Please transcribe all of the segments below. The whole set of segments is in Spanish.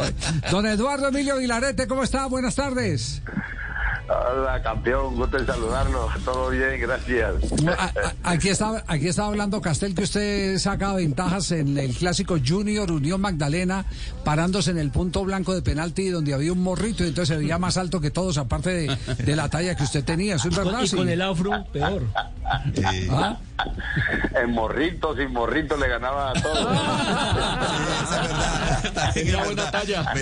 Don Eduardo Emilio Vilarete, ¿cómo está? Buenas tardes. Hola, campeón, gusto en saludarlo. Todo bien, gracias. Aquí estaba, aquí estaba hablando Castel que usted saca ventajas en el clásico Junior Unión Magdalena, parándose en el punto blanco de penalti donde había un morrito y entonces se veía más alto que todos, aparte de, la talla que usted tenía. ¿Eso es verdad? Y con el afro, peor. ¿Ah? En morrito, sin morrito le ganaba a todos. es verdad. buena talla.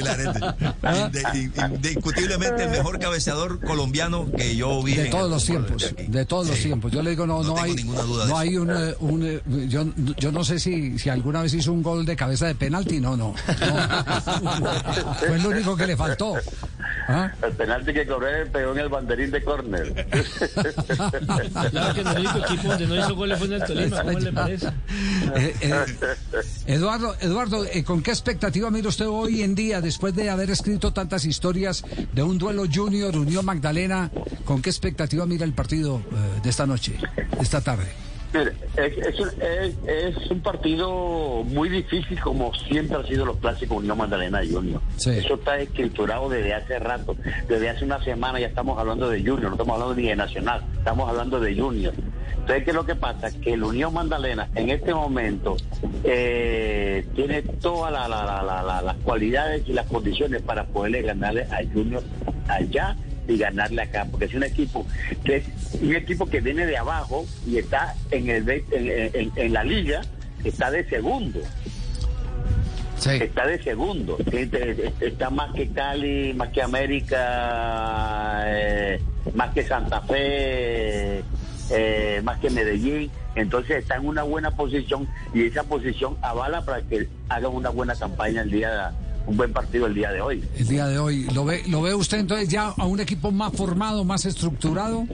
Indiscutiblemente el mejor cabeceador colombiano que yo vi. De todos los tiempos, de, todos los tiempos. Yo le digo, no, no, hay, no hay un, eh, un yo, yo, no sé si, si alguna vez hizo un gol de cabeza de penalti, no, no. Fue el único que le faltó. ¿Ah? El penalti que corrió pegó en el banderín de córner. claro que el único equipo donde no hizo goles fue en el Tolima, ¿cómo le parece? Eh, Eduardo, Eduardo, ¿con qué expectativa mira usted hoy en día, después de haber escrito tantas historias de un duelo junior, Unión Magdalena, ¿con qué expectativa mira el partido eh, de esta noche, de esta tarde? Es, un partido muy difícil como siempre ha sido los clásicos Unión Magdalena Junior. Eso está escriturado desde hace rato, desde hace una semana ya estamos hablando de Junior, no estamos hablando ni de Nacional, estamos hablando de Junior. Entonces, ¿qué es lo que pasa? Que el Unión Magdalena en este momento eh, tiene todas las cualidades y las condiciones para poderle ganarle a Junior allá y ganarle acá, porque es un equipo que es un equipo que viene de abajo y está en el en, la liga, está de segundo. Está de segundo, está más que Cali, más que América, eh, más que Santa Fe, eh, más que Medellín. Entonces está en una buena posición y esa posición avala para que hagan una buena campaña el día de un buen partido el día de hoy. El día de hoy. ¿Lo ve, lo ve usted entonces ya a un equipo más formado, más estructurado?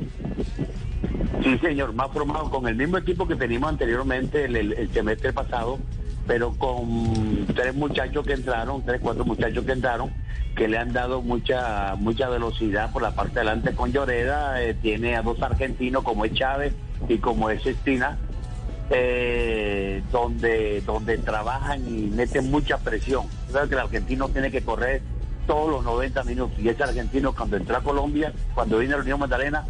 Sí, señor, más formado con el mismo equipo que teníamos anteriormente el, el, semestre pasado, pero con tres muchachos que entraron, tres, cuatro muchachos que entraron, que le han dado mucha mucha velocidad por la parte de adelante con Lloreda. Eh, tiene a dos argentinos como es Chávez y como es Estina eh, donde, donde trabajan y meten mucha presión. Que el argentino tiene que correr todos los 90 minutos y ese argentino cuando entró a Colombia, cuando vino a la Unión Magdalena,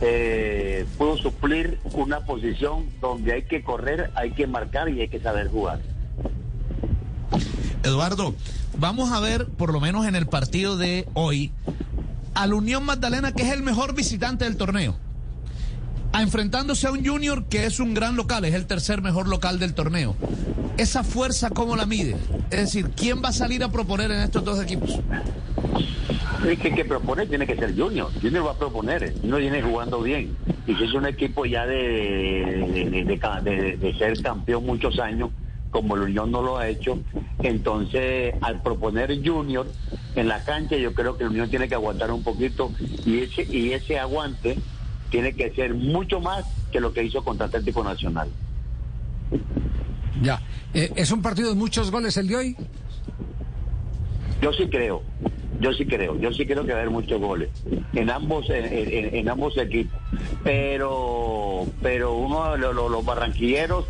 eh, pudo suplir una posición donde hay que correr, hay que marcar y hay que saber jugar. Eduardo, vamos a ver por lo menos en el partido de hoy a la Unión Magdalena que es el mejor visitante del torneo a enfrentándose a un Junior que es un gran local, es el tercer mejor local del torneo. ¿Esa fuerza cómo la mide? Es decir, ¿quién va a salir a proponer en estos dos equipos? El que, que propone tiene que ser Junior. Junior va a proponer. Junior viene jugando bien. Y si es un equipo ya de, de, ser campeón muchos años, como el Unión no lo ha hecho, entonces al proponer Junior en la cancha, yo creo que el Unión tiene que aguantar un poquito y ese, y ese aguante tiene que ser mucho más que lo que hizo contra Atlético Nacional. Ya, eh, ¿es un partido de muchos goles el de hoy? Yo sí creo, yo sí creo, yo sí creo que va a haber muchos goles en ambos en, ambos equipos, pero pero uno los, los barranquilleros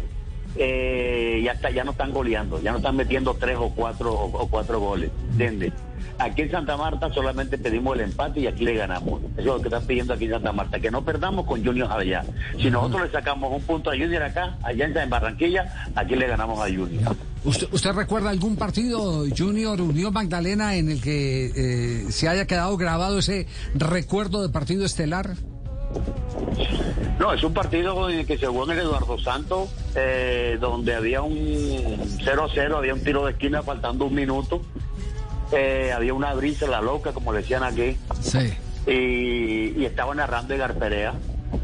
eh, ya está, ya no están goleando, ya no están metiendo tres o cuatro o, cuatro goles, ¿entiendes? Aquí en Santa Marta solamente pedimos el empate y aquí le ganamos. Eso es lo que están pidiendo aquí en Santa Marta, que no perdamos con Junior allá. Si nosotros le sacamos un punto a Junior acá, allá en Barranquilla, aquí le ganamos a Junior. ¿Usted, recuerda algún partido Junior Unión Magdalena en el que eh, se haya quedado grabado ese recuerdo de partido estelar? No, es un partido que se jugó en el Eduardo Santos, eh, donde había un 0-0, había un tiro de esquina faltando un minuto eh, había una brisa, la loca, como decían aquí. Sí. Y, estaba narrando Edgar Perea.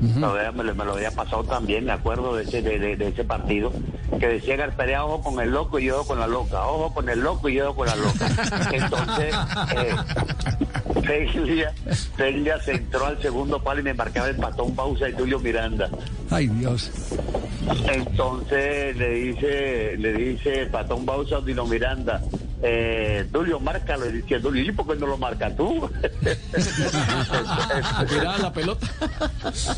me, lo había pasado también, me acuerdo de ese, de, ese partido, que decía Garperea, ojo con el loco y yo con la loca, ojo con el loco y yo con la loca. Entonces, eh, se entró al segundo palo y me marcaba el patón Bausa y Tulio Miranda. Ay Dios. Entonces le dice, le dice Patón Bausa a Dino Miranda, eh, Tulio, márcalo. Y dice, Tulio, ¿y por qué no lo marcas tú? Tiraba la pelota.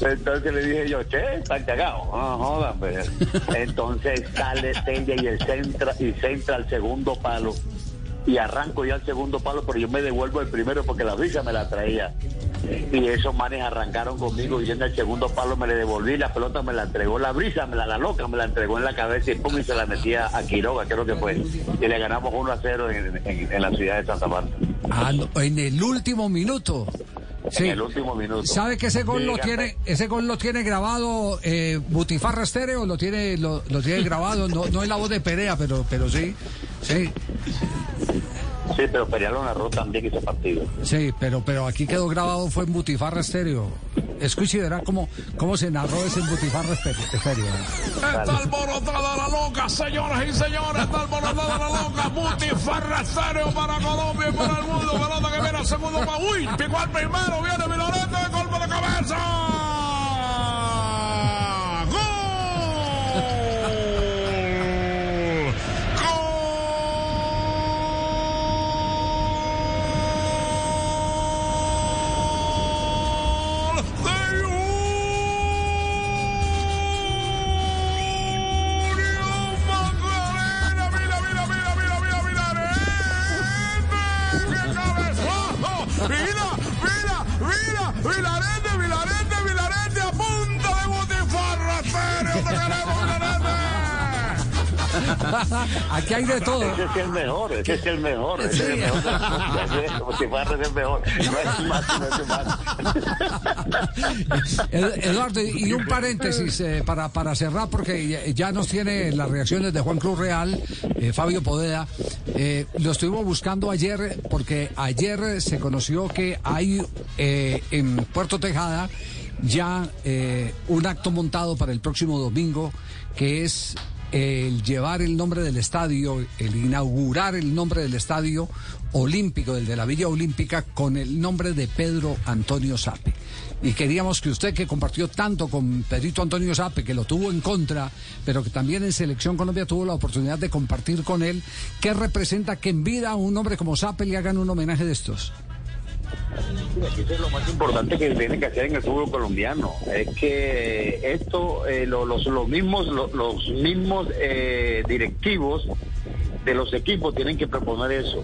Entonces le dije yo, che, están cagados. No jodan, pues. Entonces sale Tella y el centra, y centra al segundo palo. y arranco ya el segundo palo, pero yo me devuelvo el primero porque la brisa me la traía. Y esos manes arrancaron conmigo y en el segundo palo me le devolví, la pelota me la entregó la brisa, me la, la loca me la entregó en la cabeza y pum y se la metía a Quiroga, creo que fue. Y le ganamos 1 a 0 en, en, la ciudad de Santa Marta. Ah, en el último minuto. Sí. En el último minuto. ¿Sabe que ese gol lo tiene, ese gol lo tiene grabado eh, Butifarra Estéreo? Lo tiene, lo, lo tiene grabado, no, no es la voz de Perea, pero, pero sí, sí. Sí, pero lo narró también ese partido. Sí, pero, pero aquí quedó grabado, fue en Butifarra Estéreo. Escuche y verá cómo, cómo se narró ese en Butifarra Estéreo. Está alborotada la loca, señoras y señores, está alborotada la loca. Butifarra Estéreo para Colombia y para el mundo. Pelota que viene al segundo para... Uy, picó al primero, viene Milareto de golpe de cabeza. Aquí hay de todo. Ese es el mejor, ese es el mejor. Ese es el mejor. Como si fuera el mejor. No es más, no es más. Eduardo, y un paréntesis eh, para, para cerrar, porque ya nos tiene las reacciones de Juan Cruz Real, eh, Fabio Podeda. Eh, lo estuvimos buscando ayer, porque ayer se conoció que hay en Puerto Tejada ya un acto montado para el próximo domingo, que es el llevar el nombre del estadio, el inaugurar el nombre del estadio olímpico, del de la Villa Olímpica, con el nombre de Pedro Antonio Sape. Y queríamos que usted, que compartió tanto con Pedrito Antonio Sape, que lo tuvo en contra, pero que también en Selección Colombia tuvo la oportunidad de compartir con él, ¿qué representa que en vida a un hombre como Sape le hagan un homenaje de estos? Eso es lo más importante que tiene que hacer en el fútbol colombiano. Es que esto, eh, los, los, mismos, los, mismos eh, directivos de los equipos tienen que proponer eso.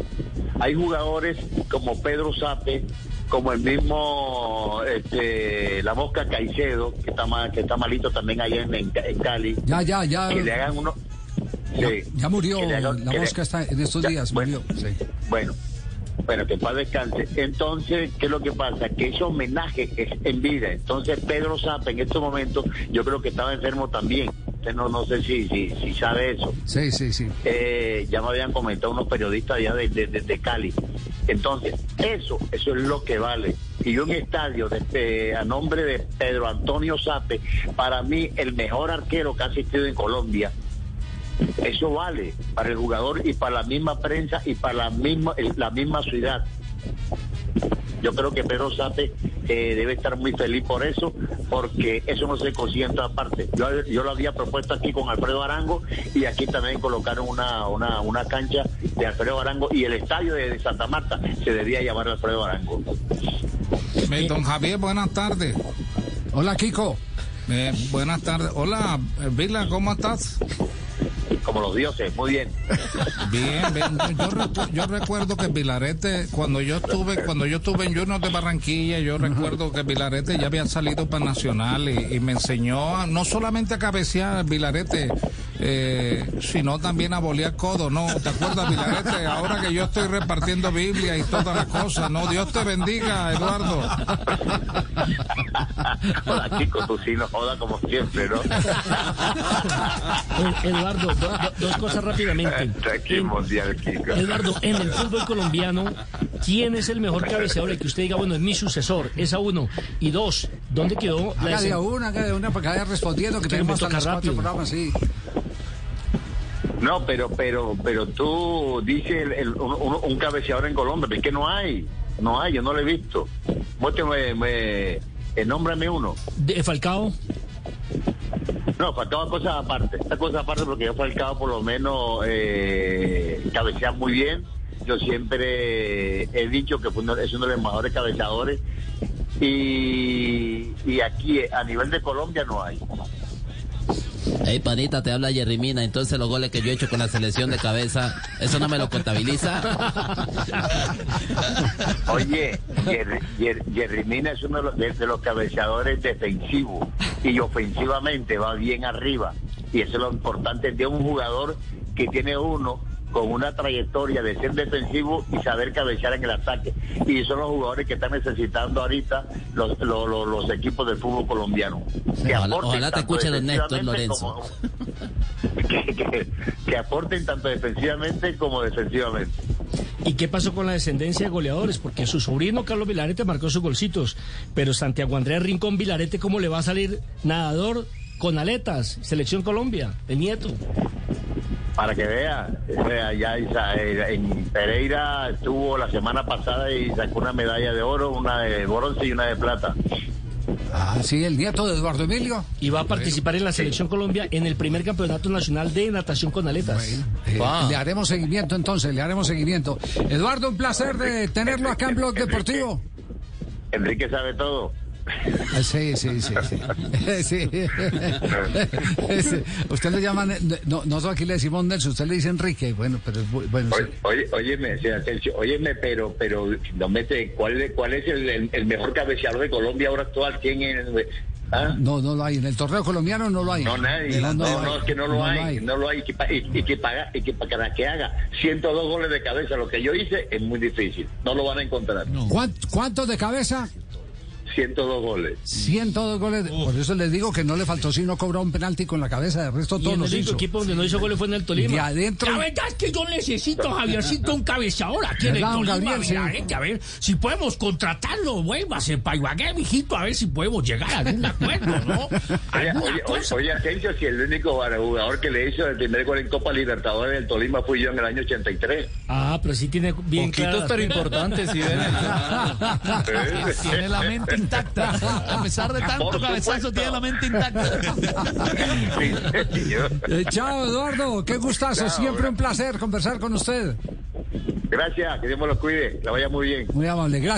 Hay jugadores como Pedro Sape, como el mismo este, la Mosca Caicedo, que está mal, que está malito también allá en, Cali. Ya, ya, ya. Que le hagan uno. Ya, murió, la Mosca está en estos días, bueno, murió. Sí. Bueno, bueno, que paz descanse. Entonces, ¿qué es lo que pasa? Que ese homenaje es en vida. Entonces, Pedro Zapa en estos momentos, yo creo que estaba enfermo también. no, no sé si, si, si sabe eso. Sí, sí, sí. Eh, ya me habían comentado unos periodistas allá de, de, Cali. Entonces, eso, eso es lo que vale. Y un estadio de, a nombre de Pedro Antonio Sape, para mí el mejor arquero que ha asistido en Colombia, eso vale para el jugador y para la misma prensa y para la misma, la misma ciudad. Yo creo que Pedro Sape eh, debe estar muy feliz por eso, porque eso no se consigue en todas partes. Yo, lo había propuesto aquí con Alfredo Arango y aquí también colocaron una, una, una cancha de Alfredo Arango y el estadio de, Santa Marta se debía llamar Alfredo Arango. Don Javier, buenas tardes. Hola, Kiko. Buenas tardes. Hola, Vila, ¿cómo estás? Como los dioses, muy bien. Bien, Yo, recuerdo que Vilarete, cuando yo estuve, cuando yo estuve en Junior de Barranquilla, yo recuerdo que Vilarete ya había salido para Nacional y, me enseñó no solamente a cabecear Vilarete, eh, sino también a bolear codo, ¿no? ¿Te acuerdas, Vilarete? Ahora que yo estoy repartiendo Biblia y todas las cosas, ¿no? Dios te bendiga, Eduardo. Hola, chicos, tú sí nos jodas como siempre, ¿no? Eduardo, dos cosas rápidamente. Eduardo, en el fútbol colombiano, ¿quién es el mejor cabeceador? El que usted diga, bueno, es mi sucesor, esa uno. Y dos, ¿dónde quedó la Haga de una, haga de una, para que vaya respondiendo, que tenemos hasta las cuatro programas, sí. No, pero, pero, pero tú dices el, un, un, cabeceador en Colombia, es que no hay, no hay, yo no lo he visto. Muéstrame, me, eh, nómbrame uno. ¿De Falcao? No, faltaba cosas aparte. Esta cosa aparte porque yo Falcao por lo menos eh, cabecea muy bien. Yo siempre he dicho que fue uno, es uno de los mejores cabeceadores. Y, y aquí a nivel de Colombia no hay. Hey, panita, te habla Jerry Mina. Entonces, los goles que yo he hecho con la selección de cabeza, ¿eso no me lo contabiliza? Oye, Jerry, Mina es uno de los, cabeceadores defensivos y ofensivamente va bien arriba. Y eso es lo importante de un jugador que tiene uno con una trayectoria de ser defensivo y saber cabecear en el ataque. Y son los jugadores que están necesitando ahorita los, los, equipos del fútbol colombiano. Que ojalá, te escuche don Néstor Lorenzo. que, aporten tanto defensivamente como defensivamente. ¿Y qué pasó con la descendencia de goleadores? Porque su sobrino Carlos Vilarete marcó sus golcitos, pero Santiago Andrés Rincón Vilarete, ¿cómo le va a salir nadador con aletas? Selección Colombia, el nieto para que vea, ya eh, en Pereira estuvo la semana pasada y sacó una medalla de oro, una de bronce y una de plata. Ah, sí, el nieto de Eduardo Emilio. Y va a participar en la selección Colombia en el primer campeonato nacional de natación con aletas. Eh, le haremos seguimiento entonces, le haremos seguimiento. Eduardo, un placer de tenerlo acá en Blog Deportivo. Enrique sabe todo. Ah, sí, sí, sí. sí. Usted le llama, no, nosotros aquí le decimos Nelson, usted le dice Enrique, bueno, pero bueno. Oye, óyeme, óyeme, pero, pero no mete, ¿cuál, cuál es el, el, mejor cabeceador de Colombia ahora actual? ¿Quién es? ¿Ah? No, no lo hay. En el torneo colombiano no lo hay. No, nadie. No, no, es que no lo hay, No lo hay. Y, que, paga, y que para que haga 102 goles de cabeza, lo que yo hice, es muy difícil. No lo van a encontrar. ¿Cuántos de cabeza? 102 goles. 102 goles. Por eso les digo que no le faltó sino cobrar un penalti con la cabeza. De resto, todo el hizo. equipo donde no hizo goles fue en el Tolima. Y adentro. La verdad es que yo necesito, Javiercito, un cabezador aquí en el Tolima. Gabriel, a ver si podemos contratarlo. Vuélvase para Ibagué, mijito, a ver si podemos llegar a algún acuerdo, ¿no? oye, oye, oye, Asensio, si el único jugador que le hizo el primer gol en Copa Libertadores del Tolima fui yo en el año 83. Ah, pero sí tiene bien Poquitos pero importantes, sí, Tiene la mente intacta. A pesar de tanto cabezazo, tiene la mente intacta. Eh, chao, Eduardo. Qué gustazo. Siempre un placer conversar con usted. Gracias. Que Dios me lo cuide. La vaya muy bien. Muy amable. Gracias.